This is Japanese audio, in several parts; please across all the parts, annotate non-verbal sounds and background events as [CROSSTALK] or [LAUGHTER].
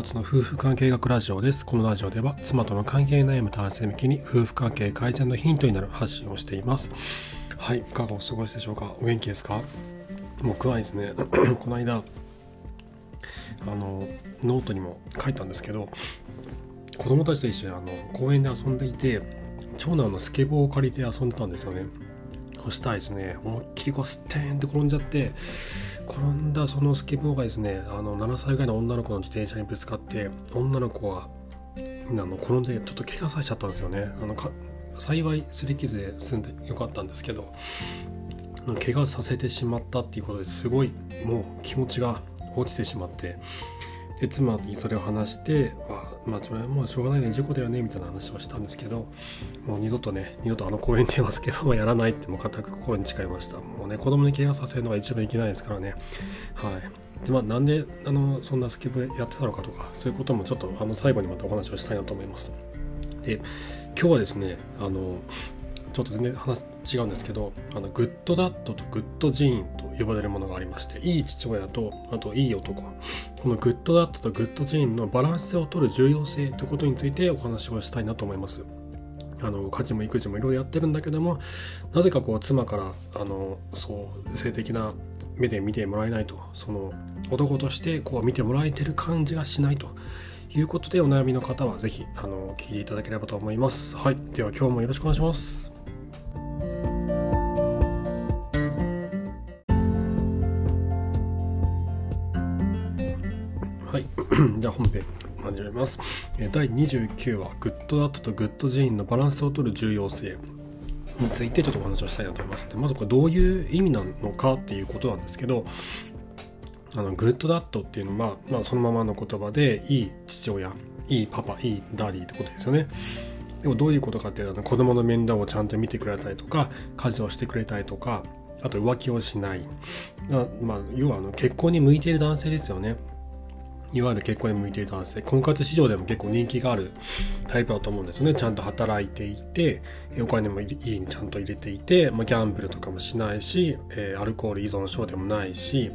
勝の夫婦関係学ラジオです。このラジオでは妻との関係悩む男性向けに夫婦関係改善のヒントになる発信をしています。はい、いかがお過ごしでしょうか？お元気ですか？僕はですね、[CLEARS THROAT] この間、あの、ノートにも書いたんですけど、子供たちと一緒にあの公園で遊んでいて、長男のスケボーを借りて遊んでたんですよね。そしたらですね、思いっきりこうステーンって転んじゃって、転んだそのスケボーがですねあの7歳ぐらいの女の子の自転車にぶつかって女の子はあの転んでちょっと怪我させちゃったんですよね。あのか幸い擦り傷で済んでよかったんですけど怪我させてしまったっていうことですごいもう気持ちが落ちてしまってで妻にそれを話してまあそれはもうしょうがないね事故だよねみたいな話をしたんですけどもう二度とね二度とあの公園ではスケボーはやらないってもう固く心に誓いました。もうね子供に怪我させるのが一番いけないですからね。はい。でまあなんであのそんなスケボーやってたのかとかそういうこともちょっとあの最後にまたお話をしたいなと思います。で今日はですねあのちょっと全然話違うんですけどあの Good Dad と Good Gene と呼ばれるものがありましていい父親とあといい男。この Good Dad と Good Gene のバランスを取る重要性ということについてお話をしたいなと思います。あの家事も育児もいろいろやってるんだけどもなぜかこう妻からあのそう性的な目で見てもらえないとその男としてこう見てもらえてる感じがしないと。いうことでお悩みの方は是非あの聞いていただければと思います。はい。では今日もよろしくお願いします。[CLEARS THROAT] じゃあ本編始めます。第29話グッドダットとグッドジーンのバランスを取る重要性についてちょっとお話をしたいなと思います。まずこれどういう意味なのかっていうことなんですけどあのグッドダットっていうのは、まあ、そのままの言葉でいい父親いいパパいいダディってことですよね。でもどういうことかっていうと子供の面倒をちゃんと見てくれたりとか家事をしてくれたりとかあと浮気をしない。まあ、要はあの結婚に向いている男性ですよね。いわゆる結婚に向いている男性婚活市場でも結構人気があるタイプだと思うんですね。ちゃんと働いていてお金も家にちゃんと入れていて、まあ、ギャンブルとかもしないし、えー、アルコール依存症でもないし、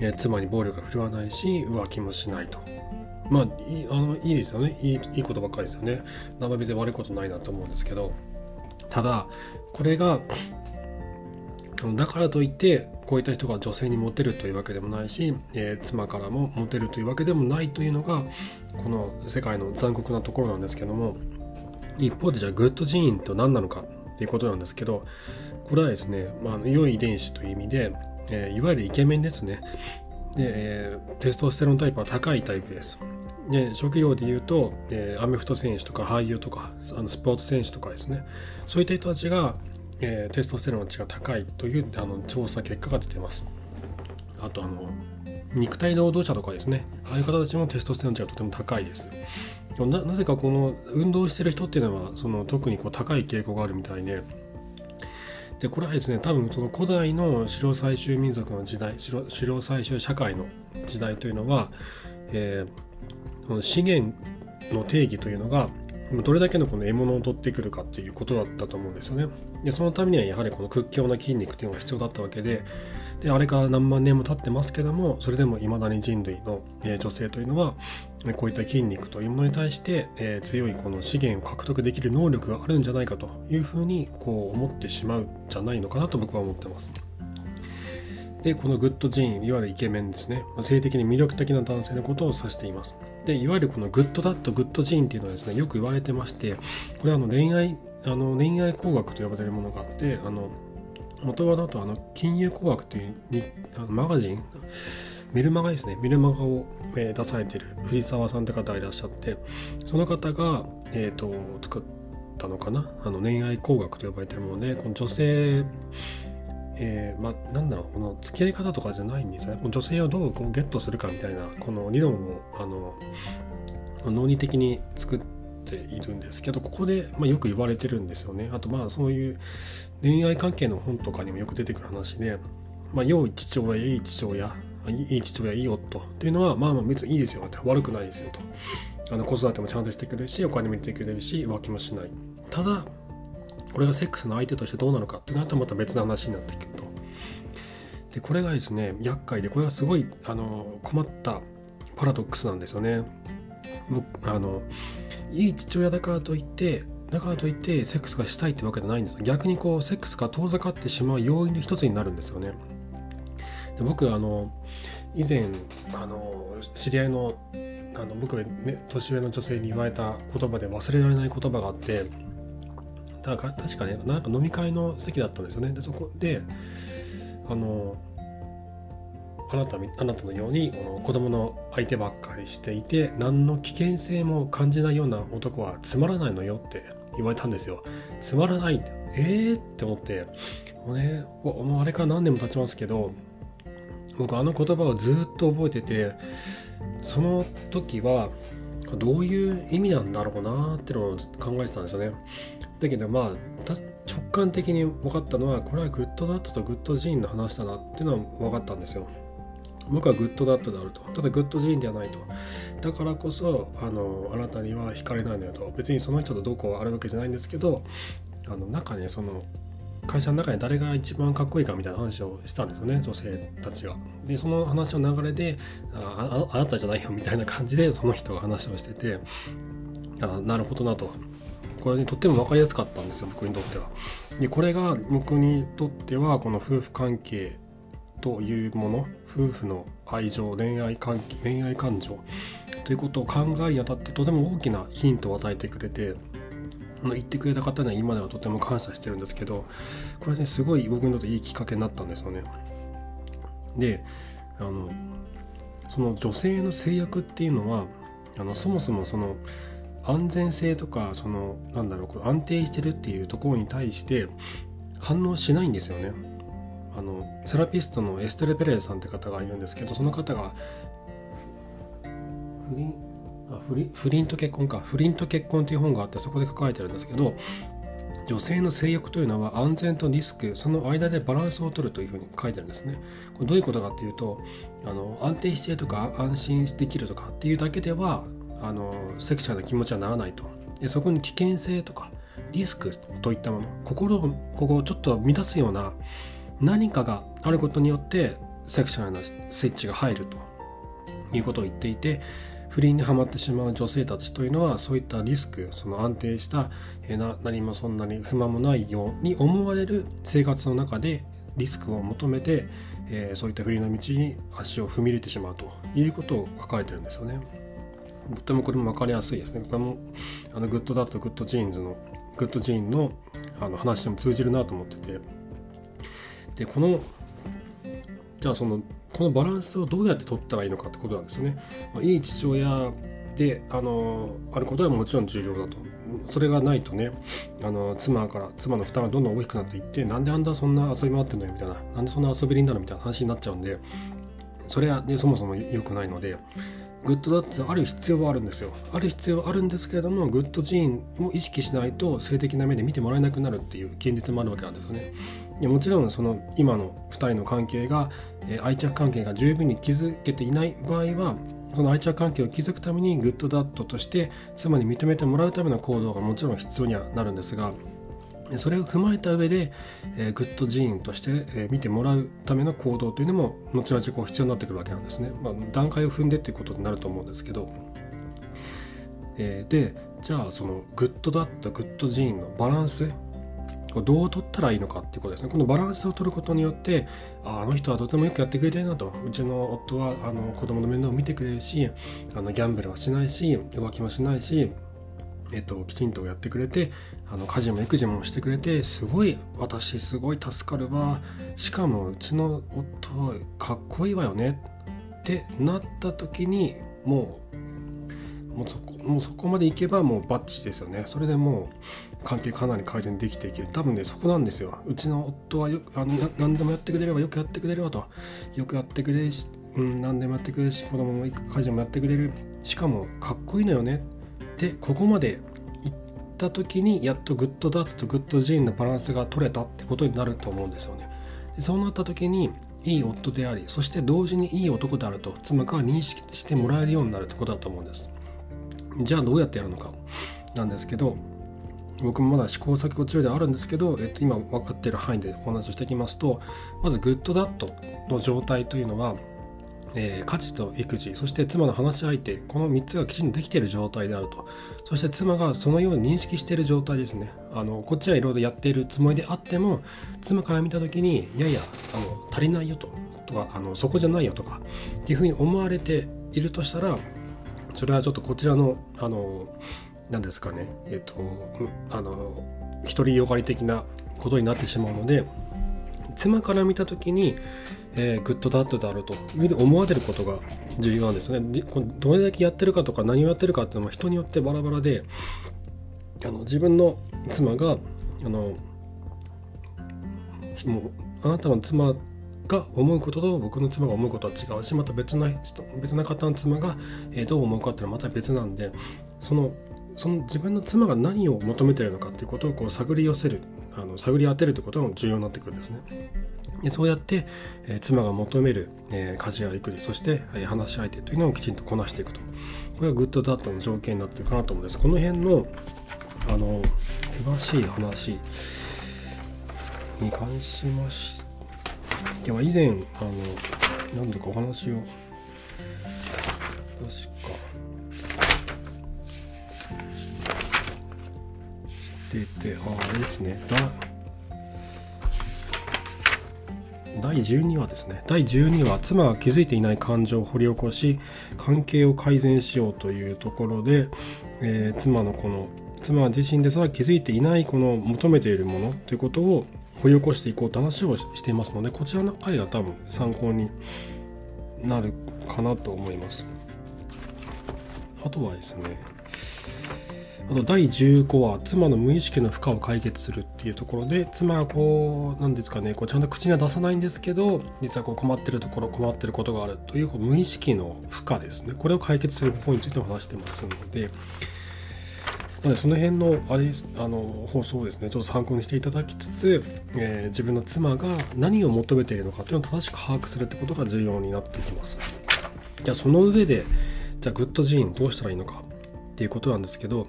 えー、妻に暴力が振るわないし浮気もしないと。まあいあのいいですよね。いいいいことばっかりですよね。生別に悪いことないなと思うんですけど。ただこれがだからといってこういった人が女性にモテるというわけでもないし、えー、妻からもモテるというわけでもないというのがこの世界の残酷なところなんですけども一方でじゃあグッドジーンと何なのかっていうことなんですけどこれはですね、まあ、良い遺伝子という意味で、えー、いわゆるイケメンですね。で、えー、テストステロンタイプは高いタイプです。で職業で言うと、えー、アメフト選手とか俳優とかあのスポーツ選手とかですね。そういった人たちがえー、テストステロン値が高いというあの調査結果が出てます。あとあの肉体労働者とかですね。ああいう方たちもテストステロン値がとても高いです。なぜかこの運動してる人っていうのはその特にこう高い傾向があるみたいで。でこれはですね多分その古代の狩猟採集民族の時代狩猟採集社会の時代というのは、えー、この資源の定義というのがどれだけのこの獲物を取ってくるかっていうことだったと思うんですよね。でそのためにはやはりこの屈強な筋肉っていうのが必要だったわけでであれから何万年も経ってますけどもそれでもいまだに人類の、え女性というのはこういった筋肉というものに対して、え強いこの資源を獲得できる能力があるんじゃないかというふうにこう思ってしまうんじゃないのかなと僕は思ってます。でこの Good Gene いわゆるイケメンですね性的に魅力的な男性のことを指していますでいわゆるこの Good Dad Good Gene っていうのはですねよく言われてましてこれはあの恋愛あの恋愛工学と呼ばれるものがあってあの元はだとあの金融工学というにあのマガジンメルマガですね。メルマガを、え、出されている藤沢さんって方がいらっしゃってその方が、えーと、作ったのかな。あの恋愛工学と呼ばれているものでこの女性えー、ま、なんだろうこの付き合い方とかじゃないんですね。女性をどうこうゲットするかみたいなこの理論をあの脳理的に作っているんですけどここで、ま、よく言われてるんですよね。あとまあそういう恋愛関係の本とかにもよく出てくる話で、ま、良い父親いい父親いい父親いい夫というのはまあまあ別にいいですよ。って悪くないですよと。あの子育てもちゃんとしてくれるしお金も入れてくれるし浮気もしない。ただこれがセックスの相手としてどうなのかってなるとまた別の話になってくると。でこれがですね厄介でこれがすごいあの困ったパラドックスなんですよね。あのいい父親だからといってだからといってセックスがしたいってわけじゃないんです逆にこうセックスが遠ざかってしまう要因の一つになるんですよね。で僕あの以前あの知り合いのあの僕、年上の女性に言われた言葉で忘れられない言葉があってだから確かねなんか飲み会の席だったんですよね。でそこであのあなたあなたのようにこの子供の相手ばっかりしていて何の危険性も感じないような男はつまらないのよって言われたんですよ。つまらない。ってえー？って思って。もうねもうあれから何年も経ちますけど僕あの言葉をずっと覚えててその時はどういう意味なんだろうなってのを考えてたんですよね。だけどまあ直感的に分かったのはこれは Good Dad と Good Gene の話だなっていうのは分かったんですよ。僕はグッドダットであると。ただ Good Gene ではないと。だからこそあのあなたには惹かれないのよと。別にその人とどこうあるわけじゃないんですけどあの中にその会社の中に誰が一番かっこいいかみたいな話をしたんですよね女性たちが。でその話の流れでああなたじゃないよみたいな感じでその人が話をしててあなるほどなと。これにとっても分かりやすかったんですよ僕にとっては。でこれが僕にとってはこの夫婦関係というもの夫婦の愛情恋愛関係恋愛感情ということを考えるにあたってとても大きなヒントを与えてくれて言ってくれた方には今ではとても感謝してるんですけどこれねすごい僕にとっていいきっかけになったんですよね。であのその女性の制約っていうのはあのそもそもその安全性とかそのなんだろう安定してるっていうところに対して反応しないんですよね。あのセラピストのエステル・ペレーさんって方がいるんですけどその方が不倫あ不倫不倫と結婚か不倫と結婚という本があってそこで書かれてるんですけど女性の性欲というのは安全とリスクその間でバランスを取るというふうに書いてるんですね。これどういうことかっていうとあの安定してるとか安心できるとかっていうだけではあのセクシャルな気持ちはならないとでそこに危険性とかリスクといったもの心をここをちょっと乱すような何かがあることによってセクシャルなスイッチが入るということを言っていて不倫にはまってしまう女性たちというのはそういったリスクその安定したな何もそんなに不満もないように思われる生活の中でリスクを求めて、えー、そういった不倫の道に足を踏み入れてしまうということを書かれてるんですよね。とてもこれも分かりやすいですね。これもあの Good Dad Good Genes の Good Gene のあの話でも通じるなと思っててでこのじゃあそのこのバランスをどうやって取ったらいいのかってことなんですよね。まあ、いい父親であのあることはもちろん重要だと。それがないとねあの妻から妻の負担がどんどん大きくなっていってなんであんたそんな遊び回ってんのよみたいななんでそんな遊び人なのみたいな話になっちゃうんでそれは、ね、そもそも良くないのでグッドだってある必要はあるんですよ。ある必要はあるんですけれども Good Gene を意識しないと性的な目で見てもらえなくなるっていう現実もあるわけなんですよね。いやもちろんその今の2人の関係が、えー、愛着関係が十分に築けていない場合はその愛着関係を築くためにグッドダットとして妻に認めてもらうための行動がもちろん必要にはなるんですがそれを踏まえた上で、えー、 Good Gene として、えー、見てもらうための行動というのも後々こう必要になってくるわけなんですね。まあ、段階を踏んでっていうことになると思うんですけど、えー、でじゃあその Good Dad Good Gene のバランスどう取ったらいいのかっていうことですね。このバランスを取ることによって、ああの人はとてもよくやってくれてるなと。うちの夫はあの子供の面倒を見てくれるし、あのギャンブルはしないし、浮気もしないし、えっと、きちんとやってくれて、あの家事も育児もしてくれて、すごい、私すごい助かるわ。しかもうちの夫はかっこいいわよね。ってなった時に、もう、もうそこもうそこまでいけばもうバッチですよね。それでもう関係かなり改善できていける。多分ねそこなんですよ。うちの夫はよあの何でもやってくれればよくやってくれればと。よくやってくれるし、うん、何でもやってくれるし子供も家事もやってくれる。しかもかっこいいのよね。でここまで行った時にやっとグッドダートとグッドジーンのバランスが取れたってことになると思うんですよね。でそうなった時にいい夫でありそして同時にいい男であると妻から認識してもらえるようになるってことだと思うんです。じゃあどうやってやるのか。なんですけど僕もまだ試行錯誤中ではあるんですけど、えっと、今分かっている範囲でお話をしていきますとまずグッドダットの状態というのはえー、家事と育児そして妻の話し相手この3つがきちんとできている状態であると。そして妻がそのように認識している状態ですね。あのこっちはいろいろやっているつもりであっても妻から見た時にいやいやあの足りないよととかあのそこじゃないよとかっていうふうに思われているとしたらそれはちょっとこちらのあの何ですかねえっ、とあの独りよがり的なことになってしまうので妻から見た時に、えー、グッドダッドであると思われることが重要なんですね。どれだけやってるかとか何をやってるかっていうのも人によってバラバラであの自分の妻があのもうあなたの妻が思うことと僕の妻が思うことは違うしまた別な人別な方の妻が、えどう思うかっていうのはまた別なんでそのその自分の妻が何を求めてるのかっていうことをこう探り寄せるあの探り当てるということが重要になってくるんですね。でそうやって、えー、妻が求める、えー、家事や育児そして、えー、話し相手というのをきちんとこなしていくとこれがグッドダットの条件になってるかなと思うんですこの辺のあの詳しい話に関しましては以前あの何度かお話を確かしててああれですね。第12話ですね。第12話妻が気づいていない感情を掘り起こし関係を改善しようというところで、えー、妻のこの妻自身ですら気づいていないこの求めているものということを掘り起こしていこうと話をしていますのでこちらの回が多分参考になるかなと思います。あとはですねあと第15話妻の無意識の負荷を解決するっていうところで妻がこうなんですかねこうちゃんと口には出さないんですけど実はこう困ってるところ困ってることがあるというこう無意識の負荷ですね。これを解決する方法についても話してますのでなのでその辺のあれあの放送をですねちょっと参考にしていただきつつ、えー、自分の妻が何を求めているのかというのを正しく把握するってことが重要になってきます。じゃあその上でじゃあグッドジーンどうしたらいいのかっていうことなんですけど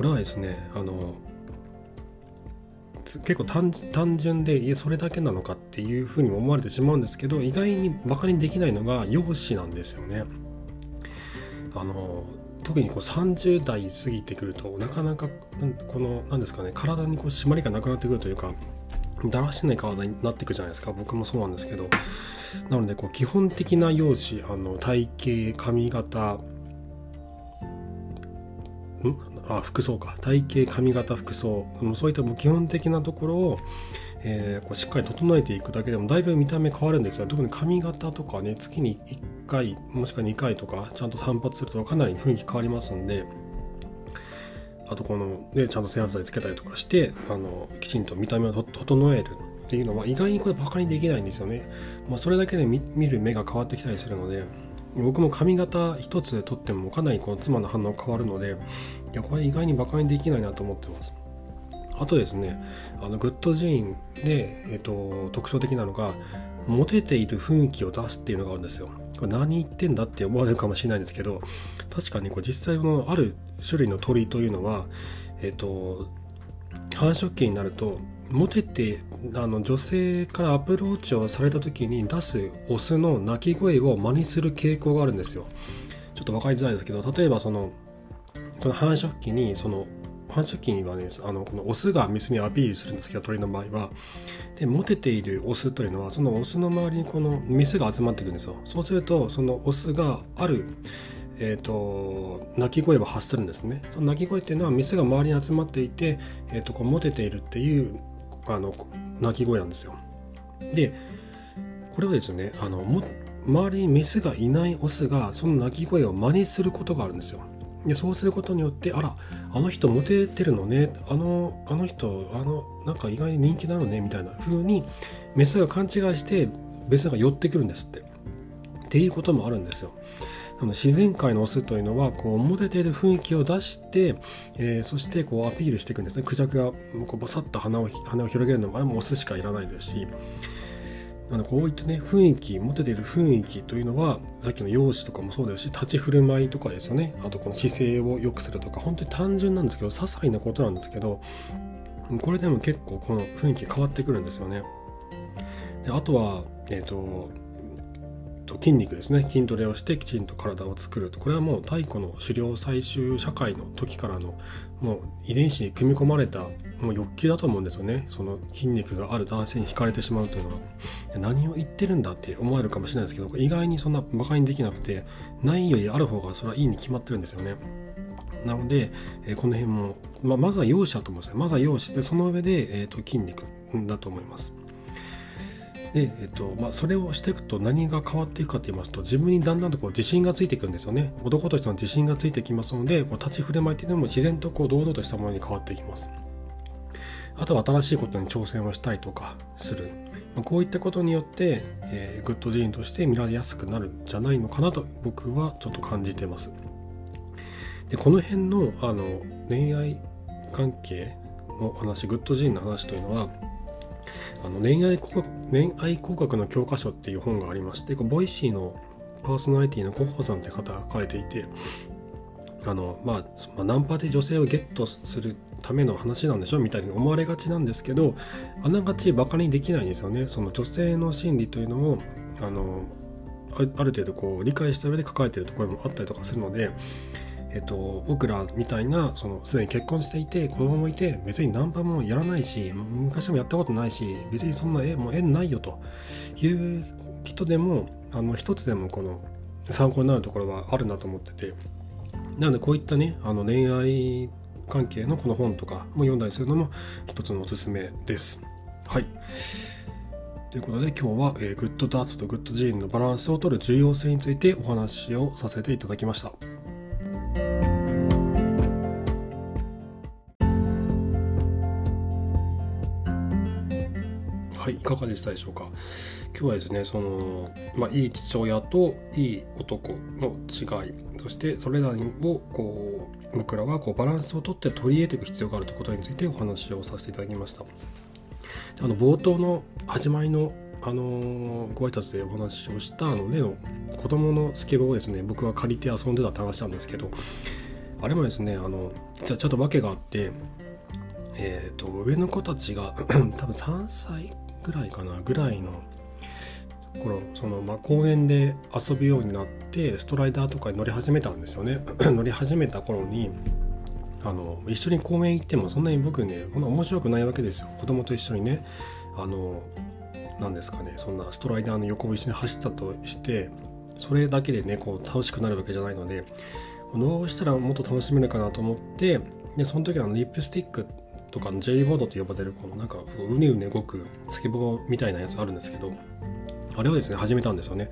これはですねあの結構単純でいやそれだけなのかっていうふうに思われてしまうんですけど意外にバカにできないのが容姿なんですよね。あの特にこう30代過ぎてくるとなかなかこの何ですかね体にこう締まりがなくなってくるというかだらしない体になっていくじゃないですか。僕もそうなんですけど。なのでこう基本的な容姿あの体型髪型あ服装か。体型髪型服装。そういったもう基本的なところを、えー、こうしっかり整えていくだけでもだいぶ見た目変わるんですよ特に髪型とかね月に1回もしくは2回とかちゃんと散髪するとかなり雰囲気変わりますんであとこの、ね、ちゃんと整髪剤つけたりとかしてあのきちんと見た目を整えるっていうのは意外にこれバカにできないんですよね、まあ、それだけで見る目が変わってきたりするので僕も髪型一つでとってもかなりこの妻の反応変わるのでいやこれ意外にバカにできないなと思ってます。あとですねあのグッドジーンで、えーと、特徴的なのがモテている雰囲気を出すっていうのがあるんですよ。これ何言ってんだって思われるかもしれないんですけど確かにこう実際のある種類の鳥というのはえっ、と繁殖期になるとモテてあの女性からアプローチをされた時に出すオスの鳴き声を真似する傾向があるんですよ。ちょっと分かりづらいですけど例えばそのその繁殖期にその繁殖期にはねあのこのオスがメスにアピールするんですけど鳥の場合は。でモテているオスというのはそのオスの周りにこのメスが集まっていくんですよ。そうするとそのオスがあるえーと、鳴き声を発するんですね。その鳴き声っていうのはメスが周りに集まっていて、えーと、こうモテているっていうあの鳴き声なんですよ。でこれはですねあのも周りにメスがいないオスがその鳴き声を真似することがあるんですよ。でそうすることによってあらあの人モテてるのねあのあの人あのなんか意外に人気なのねみたいな風にメスが勘違いしてメスが寄ってくるんですって。っていうこともあるんですよ。自然界のオスというのはこうモテている雰囲気を出して、えー、そしてこうアピールしていくんですね。クジャクがこうバサッと鼻を鼻を広げるのもあれもオスしかいらないですしなのでこういったね雰囲気モテている雰囲気というのはさっきの容姿とかもそうですし立ち振る舞いとかですよね。あとこの姿勢を良くするとか本当に単純なんですけど些細なことなんですけどこれでも結構この雰囲気変わってくるんですよね。であとはえっ、ー、と筋肉ですね。筋トレをしてきちんと体を作ると。これはもう太古の狩猟採集社会の時からのもう遺伝子に組み込まれたもう欲求だと思うんですよね。その筋肉がある男性に惹かれてしまうというのは。何を言ってるんだって思われるかもしれないですけど意外にそんな馬鹿にできなくてないよりある方がそれはいいに決まってるんですよね。なので、え、この辺も、ま、まずは容姿だと思うんですよ。まずは容姿。でその上で、えーと筋肉だと思います。で、えっとまあ、それをしていくと何が変わっていくかと言いますと自分にだんだんとこう自信がついていくんですよね。男としての自信がついてきますのでこう立ち振る舞いというのも自然とこう堂々としたものに変わっていきます。あとは新しいことに挑戦をしたりとかする、まあ、こういったことによって、えー、グッドジーンとして見られやすくなるんじゃないのかなと僕はちょっと感じてます。でこの辺のあの恋愛関係の話 Good Gene の話というのはあの恋愛工学恋愛工学の教科書っていう本がありまして Voicy のパーソナリティのコッホさんって方が書かれていてあの、まあ、まあ、ナンパで女性をゲットするための話なんでしょみたいに思われがちなんですけどあながちバカにできないんですよね。その女性の心理というのをあのある程度こう理解した上で書かれてるところもあったりとかするのでえっと、僕らみたいなそのすでに結婚していて子供もいて別にナンパもやらないし昔もやったことないし別にそんな絵も縁ないよという人でもあの一つでもこの参考になるところはあるなと思っててなのでこういったねあの恋愛関係のこの本とかも読んだりするのも一つのおすすめです。はいということで今日は、えー、グッドダーツとグッドジーンのバランスを取る重要性についてお話をさせていただきました。はいいかがでしたでしょうか？今日はですねその、まあ、いい父親といい男の違いそしてそれらをこう僕らはこうバランスをとって取り入れていく必要があるということについてお話をさせていただきました。あの冒頭の始まりのあのご挨拶でお話をしたあの例の子供のスケボーをですね僕は借りて遊んでたって話なんですけどあれもですねあのじゃちょっと訳があってえー、と上の子たちが [CLEARS THROAT] 多分3歳ぐらいかなぐらいの頃その、まあ、公園で遊ぶようになってストライダーとかに乗り始めたんですよね。[CLEARS THROAT] 乗り始めた頃にあの一緒に公園行ってもそんなに僕ねこんな面白くないわけですよ。子供と一緒にね。あの何ですかね。そんなストライダーの横を一緒に走ったとしてそれだけでねこう楽しくなるわけじゃないのでどうしたらもっと楽しめるかなと思ってでその時はリップスティックとかの J ボードと呼ばれるこのなんかうねうね動くスケボーみたいなやつあるんですけどあれをですね始めたんですよね。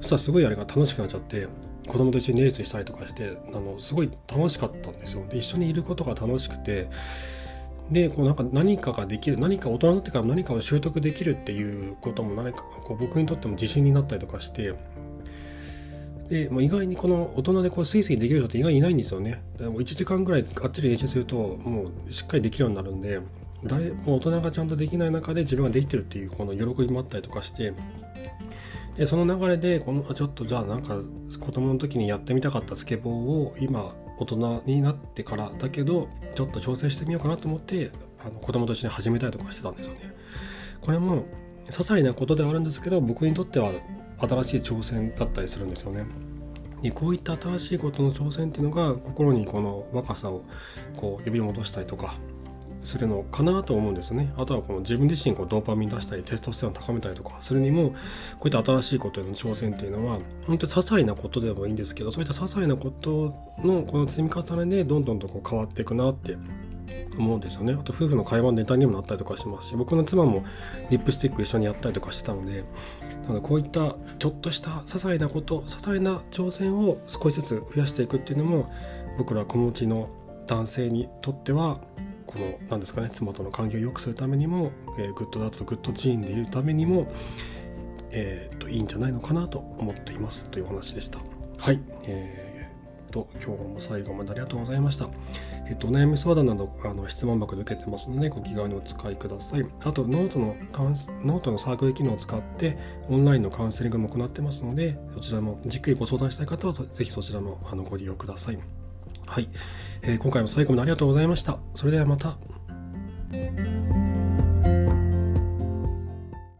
そしたらすごいあれが楽しくなっちゃって子供と一緒にレースしたりとかしてあのすごい楽しかったんですよ。で一緒にいることが楽しくてでこうなんか何かができる何か大人になってから何かを習得できるっていうことも何かこう僕にとっても自信になったりとかしてでもう意外にこの大人でこうスイスイできる人って意外にいないんですよね。でも1時間ぐらいがっつり練習するともうしっかりできるようになるんで誰も大人がちゃんとできない中で自分ができてるっていうこの喜びもあったりとかしてでその流れでこのちょっとじゃあなんか子供の時にやってみたかったスケボーを今大人になってからだけどちょっと挑戦してみようかなと思ってあの子供と一緒に始めたりとかしてたんですよね。これも些細なことではあるんですけど僕にとっては新しい挑戦だったりするんですよね。でこういった新しいことの挑戦っていうのが心にこの若さをこう呼び戻したりとかするのかなと思うんですね。あとはこの自分自身こうドーパミン出したりテストステロン高めたりとかするにもこういった新しいことへの挑戦っていうのは本当に些細なことでもいいんですけどそういった些細なことのこの積み重ねでどんどんとこう変わっていくなって思うんですよねあと夫婦の会話のネタにもなったりとかしますし僕の妻もリップスティック一緒にやったりとかしてたのでなのでこういったちょっとした些細なこと些細な挑戦を少しずつ増やしていくっていうのも僕ら子持ちの男性にとってはこの何ですかね妻との関係を良くするためにも、えー、 Good Dad と Good Gene でいるためにも、えー、といいんじゃないのかなと思っていますというお話でした。はい、えー、と今日も最後までありがとうございました。えっと、お悩み相談などあの質問箱で受けてますのでご気軽にお使いください。あとノートのノートのサークル機能を使ってオンラインのカウンセリングも行ってますのでそちらもじっくりご相談したい方はぜひそちらもあのご利用ください。はい、えー、今回も最後までありがとうございました。それではまた。